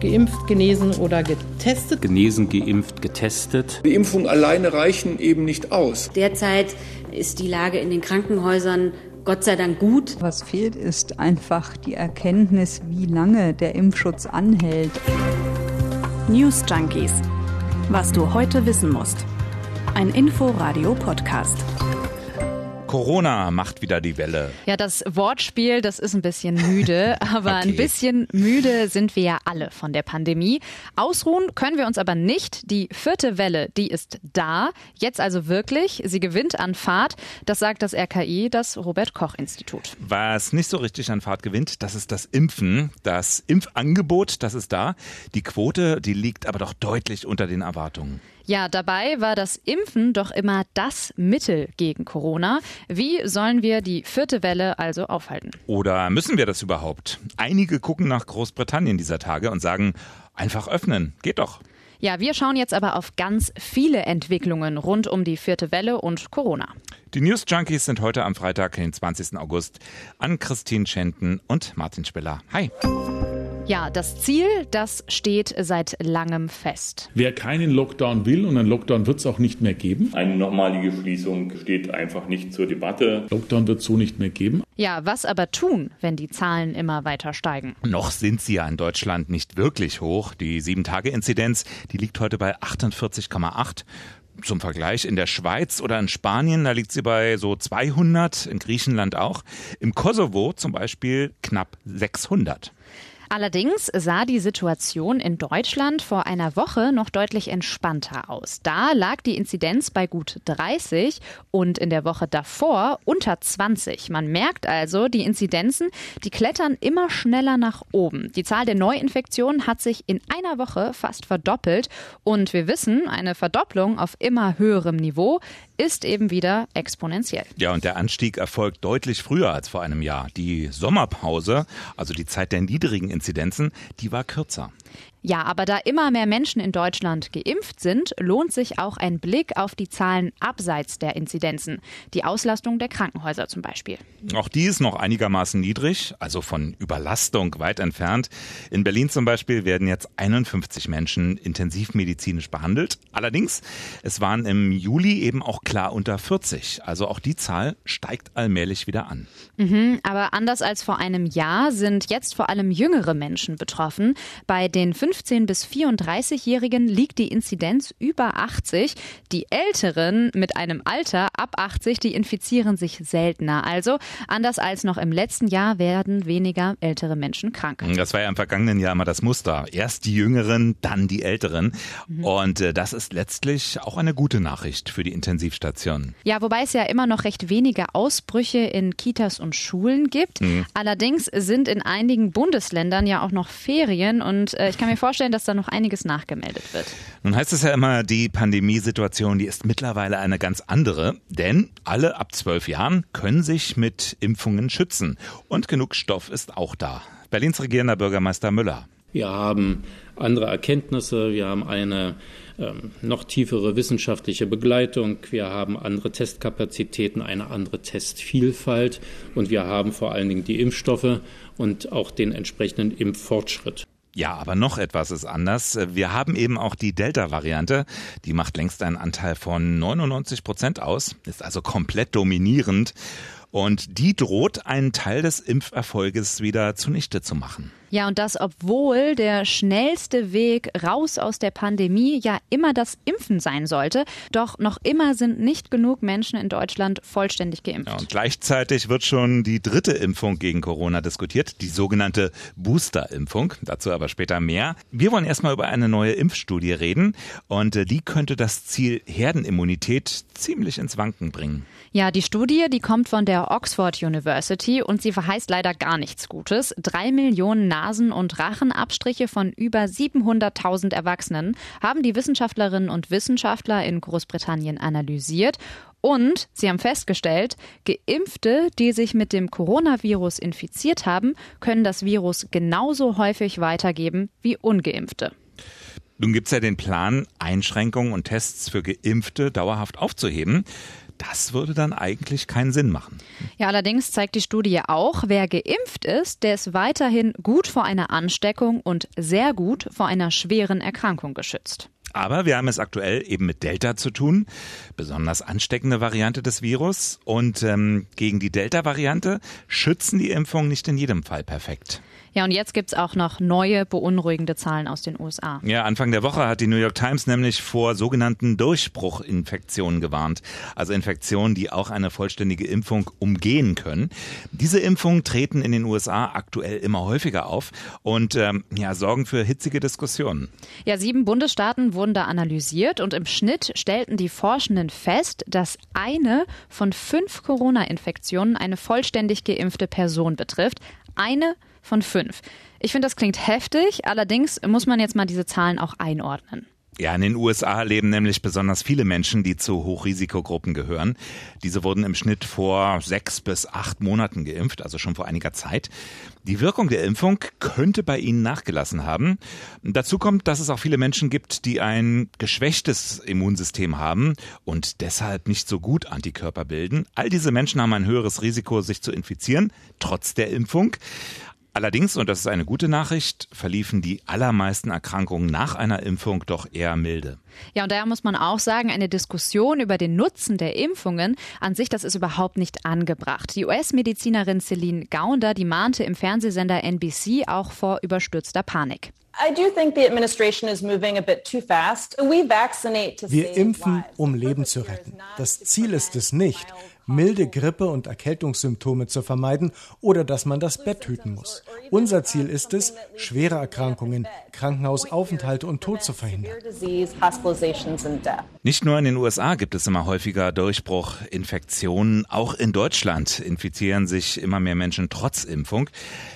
Geimpft, genesen oder getestet. Genesen, geimpft, getestet. Die Impfungen alleine reichen eben nicht aus. Derzeit ist die Lage in den Krankenhäusern Gott sei Dank gut. Was fehlt, ist einfach die Erkenntnis, wie lange der Impfschutz anhält. News Junkies. Was du heute wissen musst. Ein Info-Radio-Podcast. Corona macht wieder die Welle. Ja, das Wortspiel, das ist ein bisschen müde, aber okay. ein bisschen müde sind wir ja alle von der Pandemie. Ausruhen können wir uns aber nicht. Die vierte Welle, die ist da. Jetzt also wirklich. Sie gewinnt an Fahrt. Das sagt das RKI, das Robert Koch Institut. Was nicht so richtig an Fahrt gewinnt, das ist das Impfen. Das Impfangebot, das ist da. Die Quote, die liegt aber doch deutlich unter den Erwartungen. Ja, dabei war das Impfen doch immer das Mittel gegen Corona. Wie sollen wir die vierte Welle also aufhalten? Oder müssen wir das überhaupt? Einige gucken nach Großbritannien dieser Tage und sagen, einfach öffnen, geht doch. Ja, wir schauen jetzt aber auf ganz viele Entwicklungen rund um die vierte Welle und Corona. Die News Junkies sind heute am Freitag, den 20. August, an Christine Schenten und Martin Spiller. Hi. Ja, das Ziel, das steht seit langem fest. Wer keinen Lockdown will, und einen Lockdown wird es auch nicht mehr geben. Eine nochmalige Schließung steht einfach nicht zur Debatte. Lockdown wird es so nicht mehr geben. Ja, was aber tun, wenn die Zahlen immer weiter steigen? Noch sind sie ja in Deutschland nicht wirklich hoch. Die 7-Tage-Inzidenz, die liegt heute bei 48,8. Zum Vergleich, in der Schweiz oder in Spanien, da liegt sie bei so 200, in Griechenland auch. Im Kosovo zum Beispiel knapp 600. Allerdings sah die Situation in Deutschland vor einer Woche noch deutlich entspannter aus. Da lag die Inzidenz bei gut 30 und in der Woche davor unter 20. Man merkt also, die Inzidenzen, die klettern immer schneller nach oben. Die Zahl der Neuinfektionen hat sich in einer Woche fast verdoppelt und wir wissen, eine Verdopplung auf immer höherem Niveau ist eben wieder exponentiell. Ja, und der Anstieg erfolgt deutlich früher als vor einem Jahr. Die Sommerpause, also die Zeit der niedrigen Inzidenzen, die war kürzer. Ja, aber da immer mehr Menschen in Deutschland geimpft sind, lohnt sich auch ein Blick auf die Zahlen abseits der Inzidenzen. Die Auslastung der Krankenhäuser zum Beispiel. Auch die ist noch einigermaßen niedrig, also von Überlastung weit entfernt. In Berlin zum Beispiel werden jetzt 51 Menschen intensivmedizinisch behandelt. Allerdings, es waren im Juli eben auch klar unter 40. Also auch die Zahl steigt allmählich wieder an. Mhm, aber anders als vor einem Jahr sind jetzt vor allem jüngere Menschen betroffen. Bei den 15 bis 34-Jährigen liegt die Inzidenz über 80. Die Älteren mit einem Alter ab 80, die infizieren sich seltener. Also anders als noch im letzten Jahr werden weniger ältere Menschen krank. Das war ja im vergangenen Jahr immer das Muster. Erst die Jüngeren, dann die Älteren. Mhm. Und äh, das ist letztlich auch eine gute Nachricht für die Intensivstationen. Ja, wobei es ja immer noch recht wenige Ausbrüche in Kitas und Schulen gibt. Mhm. Allerdings sind in einigen Bundesländern ja auch noch Ferien und äh, ich kann mir vorstellen, dass da noch einiges nachgemeldet wird. Nun heißt es ja immer, die Pandemiesituation, die ist mittlerweile eine ganz andere, denn alle ab zwölf Jahren können sich mit Impfungen schützen. Und genug Stoff ist auch da. Berlins regierender Bürgermeister Müller. Wir haben andere Erkenntnisse, wir haben eine ähm, noch tiefere wissenschaftliche Begleitung, wir haben andere Testkapazitäten, eine andere Testvielfalt und wir haben vor allen Dingen die Impfstoffe und auch den entsprechenden Impffortschritt. Ja, aber noch etwas ist anders. Wir haben eben auch die Delta-Variante. Die macht längst einen Anteil von 99 Prozent aus, ist also komplett dominierend. Und die droht einen Teil des Impferfolges wieder zunichte zu machen. Ja, und das, obwohl der schnellste Weg raus aus der Pandemie ja immer das Impfen sein sollte. Doch noch immer sind nicht genug Menschen in Deutschland vollständig geimpft. Ja, und gleichzeitig wird schon die dritte Impfung gegen Corona diskutiert, die sogenannte Booster-Impfung. Dazu aber später mehr. Wir wollen erstmal über eine neue Impfstudie reden und äh, die könnte das Ziel Herdenimmunität ziemlich ins Wanken bringen. Ja, die Studie, die kommt von der Oxford University und sie verheißt leider gar nichts Gutes. Drei Millionen Nasen- und Rachenabstriche von über 700.000 Erwachsenen haben die Wissenschaftlerinnen und Wissenschaftler in Großbritannien analysiert und sie haben festgestellt, Geimpfte, die sich mit dem Coronavirus infiziert haben, können das Virus genauso häufig weitergeben wie ungeimpfte. Nun gibt es ja den Plan, Einschränkungen und Tests für Geimpfte dauerhaft aufzuheben. Das würde dann eigentlich keinen Sinn machen. Ja, allerdings zeigt die Studie auch, wer geimpft ist, der ist weiterhin gut vor einer Ansteckung und sehr gut vor einer schweren Erkrankung geschützt. Aber wir haben es aktuell eben mit Delta zu tun, besonders ansteckende Variante des Virus. Und ähm, gegen die Delta-Variante schützen die Impfungen nicht in jedem Fall perfekt. Ja, und jetzt gibt's auch noch neue beunruhigende Zahlen aus den USA. Ja, Anfang der Woche hat die New York Times nämlich vor sogenannten Durchbruchinfektionen gewarnt. Also Infektionen, die auch eine vollständige Impfung umgehen können. Diese Impfungen treten in den USA aktuell immer häufiger auf und ähm, ja, sorgen für hitzige Diskussionen. Ja, sieben Bundesstaaten wurden da analysiert und im Schnitt stellten die Forschenden fest, dass eine von fünf Corona-Infektionen eine vollständig geimpfte Person betrifft. Eine von fünf. Ich finde, das klingt heftig, allerdings muss man jetzt mal diese Zahlen auch einordnen. Ja, in den USA leben nämlich besonders viele Menschen, die zu Hochrisikogruppen gehören. Diese wurden im Schnitt vor sechs bis acht Monaten geimpft, also schon vor einiger Zeit. Die Wirkung der Impfung könnte bei ihnen nachgelassen haben. Dazu kommt, dass es auch viele Menschen gibt, die ein geschwächtes Immunsystem haben und deshalb nicht so gut Antikörper bilden. All diese Menschen haben ein höheres Risiko, sich zu infizieren, trotz der Impfung. Allerdings, und das ist eine gute Nachricht, verliefen die allermeisten Erkrankungen nach einer Impfung doch eher milde. Ja, und daher muss man auch sagen, eine Diskussion über den Nutzen der Impfungen an sich, das ist überhaupt nicht angebracht. Die US-Medizinerin Celine Gaunder, die mahnte im Fernsehsender NBC auch vor überstürzter Panik. Wir impfen, um Leben zu retten. Das Ziel ist es nicht, milde Grippe- und Erkältungssymptome zu vermeiden oder dass man das Bett hüten muss. Unser Ziel ist es, schwere Erkrankungen, Krankenhausaufenthalte und Tod zu verhindern. Nicht nur in den USA gibt es immer häufiger Durchbruchinfektionen, auch in Deutschland infizieren sich immer mehr Menschen trotz Impfung.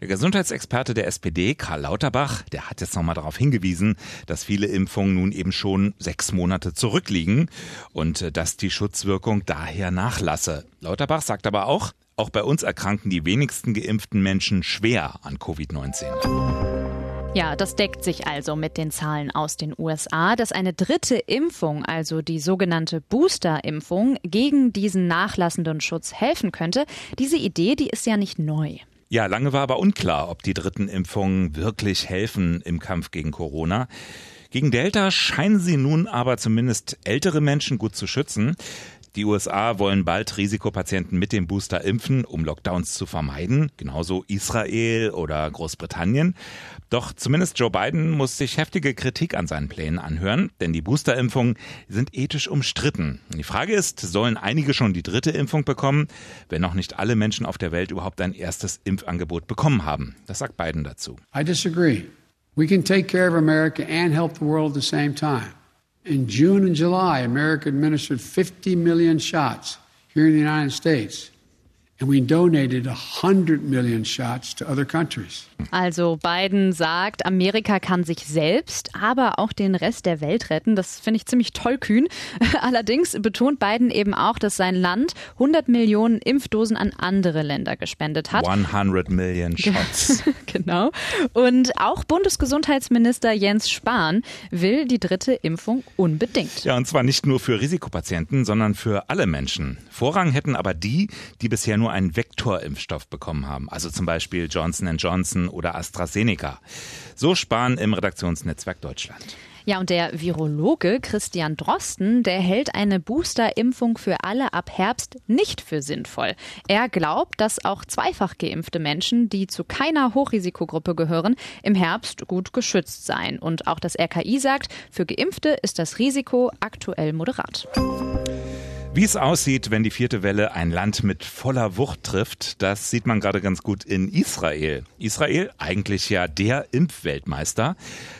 Der Gesundheitsexperte der SPD, Karl Lauterbach, der hat jetzt nochmal darauf hingewiesen, dass viele Impfungen nun eben schon sechs Monate zurückliegen und äh, dass die Schutzwirkung daher nachlasse. Lauterbach sagt aber auch, auch bei uns erkranken die wenigsten geimpften Menschen schwer an Covid-19. Ja, das deckt sich also mit den Zahlen aus den USA, dass eine dritte Impfung, also die sogenannte Booster-Impfung, gegen diesen nachlassenden Schutz helfen könnte. Diese Idee, die ist ja nicht neu. Ja, lange war aber unklar, ob die dritten Impfungen wirklich helfen im Kampf gegen Corona. Gegen Delta scheinen sie nun aber zumindest ältere Menschen gut zu schützen. Die USA wollen bald Risikopatienten mit dem Booster impfen, um Lockdowns zu vermeiden, genauso Israel oder Großbritannien. Doch zumindest Joe Biden muss sich heftige Kritik an seinen Plänen anhören, denn die Boosterimpfungen sind ethisch umstritten. Die Frage ist, sollen einige schon die dritte Impfung bekommen, wenn noch nicht alle Menschen auf der Welt überhaupt ein erstes Impfangebot bekommen haben? Das sagt Biden dazu. I disagree. We can take care of America and help the world at the same time. In June and July, America administered 50 million shots here in the United States. Also Biden sagt, Amerika kann sich selbst, aber auch den Rest der Welt retten. Das finde ich ziemlich tollkühn. Allerdings betont Biden eben auch, dass sein Land 100 Millionen Impfdosen an andere Länder gespendet hat. 100 Million Shots. genau. Und auch Bundesgesundheitsminister Jens Spahn will die dritte Impfung unbedingt. Ja, und zwar nicht nur für Risikopatienten, sondern für alle Menschen. Vorrang hätten aber die, die bisher nur einen Vektorimpfstoff bekommen haben, also zum Beispiel Johnson Johnson oder AstraZeneca. So Spahn im Redaktionsnetzwerk Deutschland. Ja, und der Virologe Christian Drosten, der hält eine Boosterimpfung für alle ab Herbst nicht für sinnvoll. Er glaubt, dass auch zweifach geimpfte Menschen, die zu keiner Hochrisikogruppe gehören, im Herbst gut geschützt seien. Und auch das RKI sagt, für Geimpfte ist das Risiko aktuell moderat. Wie es aussieht, wenn die vierte Welle ein Land mit voller Wucht trifft, das sieht man gerade ganz gut in Israel. Israel, eigentlich ja der Impfweltmeister.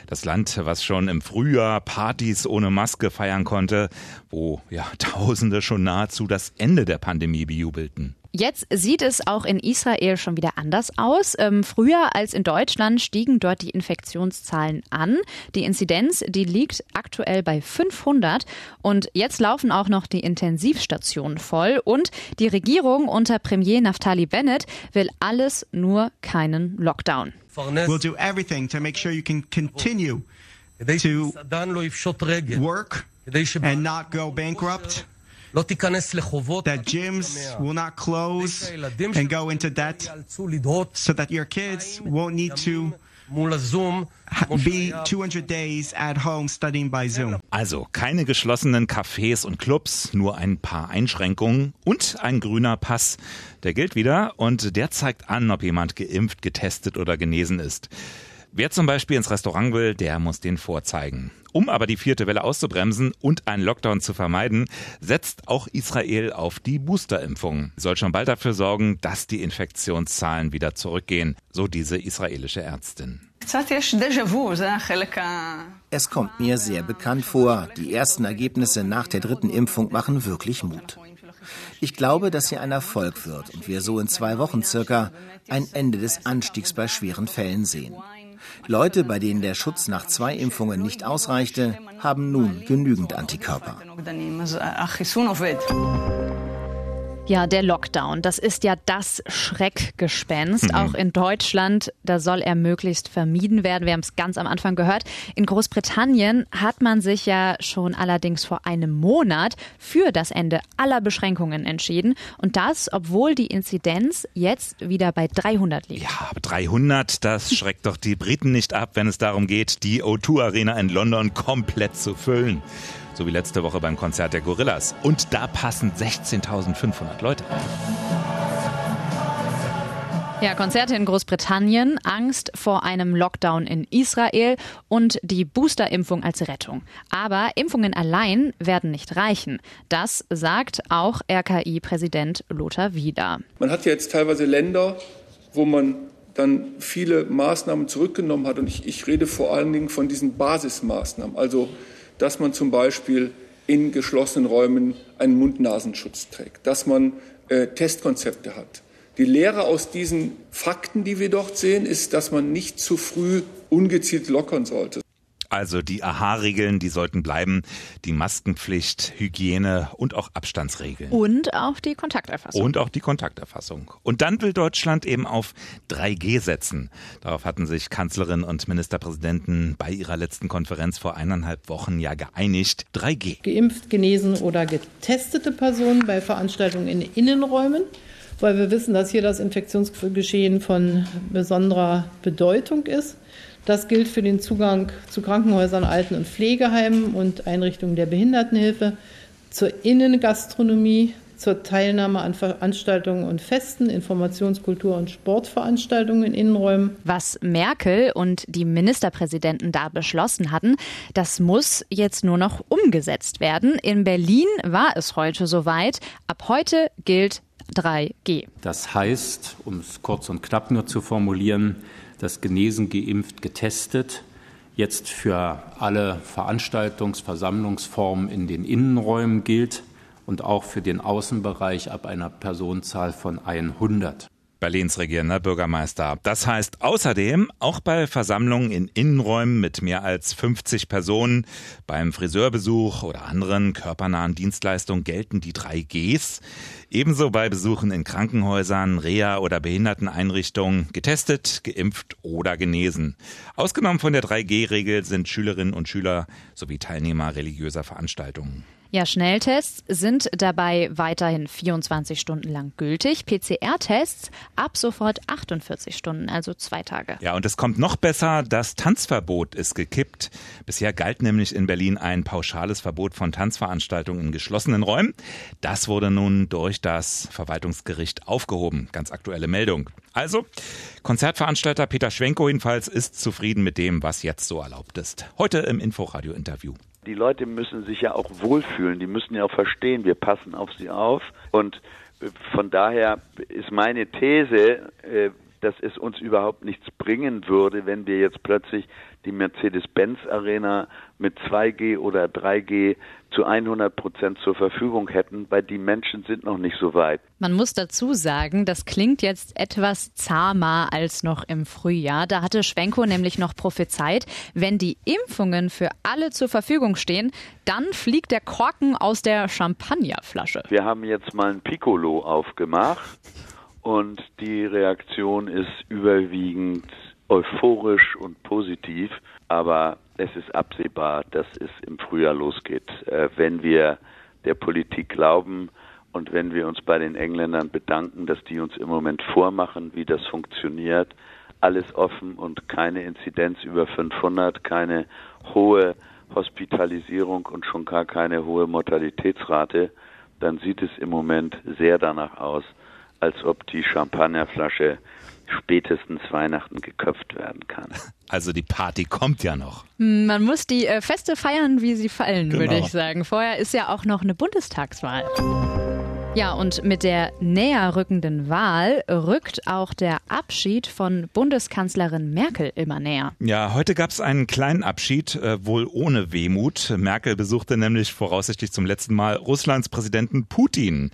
Das Land, was schon im Frühjahr Partys ohne Maske feiern konnte, wo ja Tausende schon nahezu das Ende der Pandemie bejubelten. Jetzt sieht es auch in Israel schon wieder anders aus. Ähm, früher als in Deutschland stiegen dort die Infektionszahlen an. Die Inzidenz, die liegt aktuell bei 500 und jetzt laufen auch noch die Intensivstationen voll und die Regierung unter Premier Naftali Bennett will alles nur keinen Lockdown. We'll do everything to make sure you can continue to work and not go bankrupt. That gyms will not close and go into debt so that your kids won't need to be 200 days at home studying by Zoom. Also keine geschlossenen Cafés und Clubs, nur ein paar Einschränkungen und ein grüner Pass. Der gilt wieder und der zeigt an, ob jemand geimpft, getestet oder genesen ist. Wer zum Beispiel ins Restaurant will, der muss den vorzeigen. Um aber die vierte Welle auszubremsen und einen Lockdown zu vermeiden, setzt auch Israel auf die Boosterimpfung. Soll schon bald dafür sorgen, dass die Infektionszahlen wieder zurückgehen, so diese israelische Ärztin. Es kommt mir sehr bekannt vor. Die ersten Ergebnisse nach der dritten Impfung machen wirklich Mut. Ich glaube, dass sie ein Erfolg wird und wir so in zwei Wochen circa ein Ende des Anstiegs bei schweren Fällen sehen. Leute, bei denen der Schutz nach zwei Impfungen nicht ausreichte, haben nun genügend Antikörper. Ja, der Lockdown, das ist ja das Schreckgespenst. Mhm. Auch in Deutschland, da soll er möglichst vermieden werden. Wir haben es ganz am Anfang gehört. In Großbritannien hat man sich ja schon allerdings vor einem Monat für das Ende aller Beschränkungen entschieden. Und das, obwohl die Inzidenz jetzt wieder bei 300 liegt. Ja, 300, das schreckt doch die Briten nicht ab, wenn es darum geht, die O2 Arena in London komplett zu füllen so wie letzte Woche beim Konzert der Gorillas. Und da passen 16.500 Leute. Ja, Konzerte in Großbritannien, Angst vor einem Lockdown in Israel und die Boosterimpfung als Rettung. Aber Impfungen allein werden nicht reichen. Das sagt auch RKI-Präsident Lothar Wieder. Man hat jetzt teilweise Länder, wo man dann viele Maßnahmen zurückgenommen hat. Und ich, ich rede vor allen Dingen von diesen Basismaßnahmen. Also dass man zum Beispiel in geschlossenen Räumen einen Mund-Nasenschutz trägt, dass man äh, Testkonzepte hat. Die Lehre aus diesen Fakten, die wir dort sehen, ist, dass man nicht zu früh ungezielt lockern sollte. Also die AHA-Regeln, die sollten bleiben, die Maskenpflicht, Hygiene und auch Abstandsregeln. Und auch die Kontakterfassung. Und auch die Kontakterfassung. Und dann will Deutschland eben auf 3G setzen. Darauf hatten sich Kanzlerin und Ministerpräsidenten bei ihrer letzten Konferenz vor eineinhalb Wochen ja geeinigt. 3G. Geimpft, genesen oder getestete Personen bei Veranstaltungen in Innenräumen weil wir wissen, dass hier das Infektionsgeschehen von besonderer Bedeutung ist. Das gilt für den Zugang zu Krankenhäusern, Alten- und Pflegeheimen und Einrichtungen der Behindertenhilfe, zur Innengastronomie, zur Teilnahme an Veranstaltungen und Festen, Informationskultur- und Sportveranstaltungen in Innenräumen. Was Merkel und die Ministerpräsidenten da beschlossen hatten, das muss jetzt nur noch umgesetzt werden. In Berlin war es heute soweit. Ab heute gilt 3G. Das heißt, um es kurz und knapp nur zu formulieren, das genesen, geimpft, getestet jetzt für alle Veranstaltungs-, Versammlungsformen in den Innenräumen gilt und auch für den Außenbereich ab einer Personenzahl von 100. Berlins regierender Bürgermeister. Das heißt außerdem auch bei Versammlungen in Innenräumen mit mehr als 50 Personen, beim Friseurbesuch oder anderen körpernahen Dienstleistungen gelten die drei Gs. Ebenso bei Besuchen in Krankenhäusern, Reha- oder Behinderteneinrichtungen, getestet, geimpft oder genesen. Ausgenommen von der 3G-Regel sind Schülerinnen und Schüler sowie Teilnehmer religiöser Veranstaltungen. Ja, Schnelltests sind dabei weiterhin 24 Stunden lang gültig. PCR-Tests ab sofort 48 Stunden, also zwei Tage. Ja, und es kommt noch besser, das Tanzverbot ist gekippt. Bisher galt nämlich in Berlin ein pauschales Verbot von Tanzveranstaltungen in geschlossenen Räumen. Das wurde nun durch das Verwaltungsgericht aufgehoben. Ganz aktuelle Meldung. Also, Konzertveranstalter Peter Schwenko jedenfalls ist zufrieden mit dem, was jetzt so erlaubt ist. Heute im Inforadio-Interview die Leute müssen sich ja auch wohlfühlen, die müssen ja auch verstehen, wir passen auf sie auf. Und von daher ist meine These, äh, dass es uns überhaupt nichts bringen würde, wenn wir jetzt plötzlich die Mercedes-Benz-Arena mit 2G oder 3G zu 100 Prozent zur Verfügung hätten, weil die Menschen sind noch nicht so weit. Man muss dazu sagen, das klingt jetzt etwas zahmer als noch im Frühjahr. Da hatte Schwenko nämlich noch prophezeit, wenn die Impfungen für alle zur Verfügung stehen, dann fliegt der Korken aus der Champagnerflasche. Wir haben jetzt mal ein Piccolo aufgemacht und die Reaktion ist überwiegend euphorisch und positiv, aber es ist absehbar, dass es im Frühjahr losgeht, äh, wenn wir der Politik glauben und wenn wir uns bei den Engländern bedanken, dass die uns im Moment vormachen, wie das funktioniert, alles offen und keine Inzidenz über 500, keine hohe Hospitalisierung und schon gar keine hohe Mortalitätsrate, dann sieht es im Moment sehr danach aus, als ob die Champagnerflasche spätestens Weihnachten geköpft werden kann. Also die Party kommt ja noch. Man muss die äh, Feste feiern, wie sie fallen, genau. würde ich sagen. Vorher ist ja auch noch eine Bundestagswahl. Ja, und mit der näher rückenden Wahl rückt auch der Abschied von Bundeskanzlerin Merkel immer näher. Ja, heute gab es einen kleinen Abschied, äh, wohl ohne Wehmut. Merkel besuchte nämlich voraussichtlich zum letzten Mal Russlands Präsidenten Putin.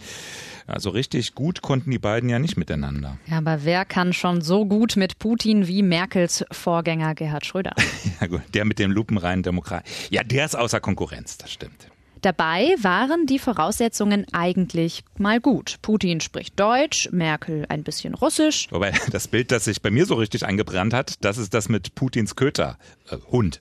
Also richtig gut konnten die beiden ja nicht miteinander. Ja, aber wer kann schon so gut mit Putin wie Merkels Vorgänger Gerhard Schröder? ja gut, der mit dem lupenreinen Demokrat. Ja, der ist außer Konkurrenz, das stimmt. Dabei waren die Voraussetzungen eigentlich mal gut. Putin spricht Deutsch, Merkel ein bisschen Russisch. Wobei das Bild, das sich bei mir so richtig eingebrannt hat, das ist das mit Putins Köter, äh, Hund.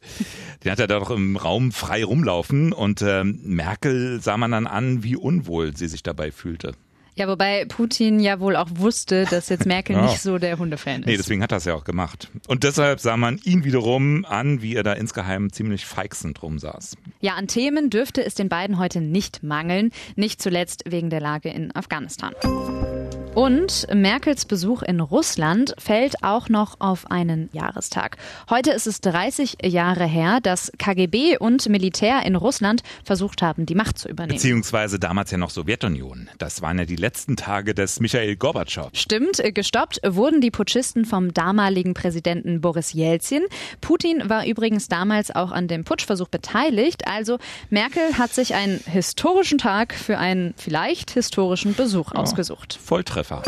Den hat er doch im Raum frei rumlaufen und äh, Merkel sah man dann an, wie unwohl sie sich dabei fühlte. Ja, wobei Putin ja wohl auch wusste, dass jetzt Merkel ja. nicht so der Hundefan ist. Nee, deswegen hat er es ja auch gemacht. Und deshalb sah man ihn wiederum an, wie er da insgeheim ziemlich feixend rumsaß. Ja, an Themen dürfte es den beiden heute nicht mangeln, nicht zuletzt wegen der Lage in Afghanistan. Und Merkels Besuch in Russland fällt auch noch auf einen Jahrestag. Heute ist es 30 Jahre her, dass KGB und Militär in Russland versucht haben, die Macht zu übernehmen. Beziehungsweise damals ja noch Sowjetunion. Das waren ja die letzten Tage des Michael Gorbatschow. Stimmt, gestoppt wurden die Putschisten vom damaligen Präsidenten Boris Jelzin. Putin war übrigens damals auch an dem Putschversuch beteiligt. Also Merkel hat sich einen historischen Tag für einen vielleicht historischen Besuch ja, ausgesucht. Volltreffer. Volltreffer.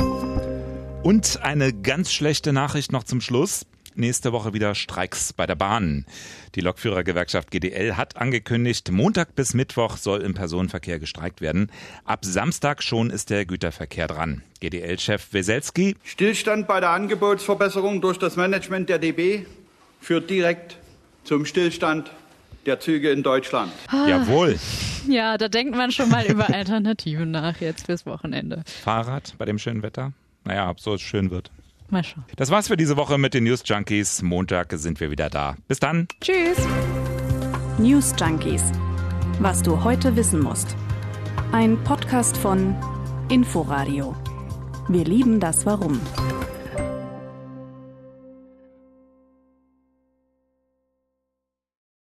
Und eine ganz schlechte Nachricht noch zum Schluss. Nächste Woche wieder Streiks bei der Bahn. Die Lokführergewerkschaft GDL hat angekündigt, Montag bis Mittwoch soll im Personenverkehr gestreikt werden. Ab Samstag schon ist der Güterverkehr dran. GDL-Chef Weselski. Stillstand bei der Angebotsverbesserung durch das Management der DB führt direkt zum Stillstand der Züge in Deutschland. Ah. Jawohl. Ja, da denkt man schon mal über Alternativen nach jetzt fürs Wochenende. Fahrrad bei dem schönen Wetter? Naja, ob so es schön wird. Mal schauen. Das war's für diese Woche mit den News Junkies. Montag sind wir wieder da. Bis dann. Tschüss. News Junkies. Was du heute wissen musst. Ein Podcast von Inforadio. Wir lieben das Warum.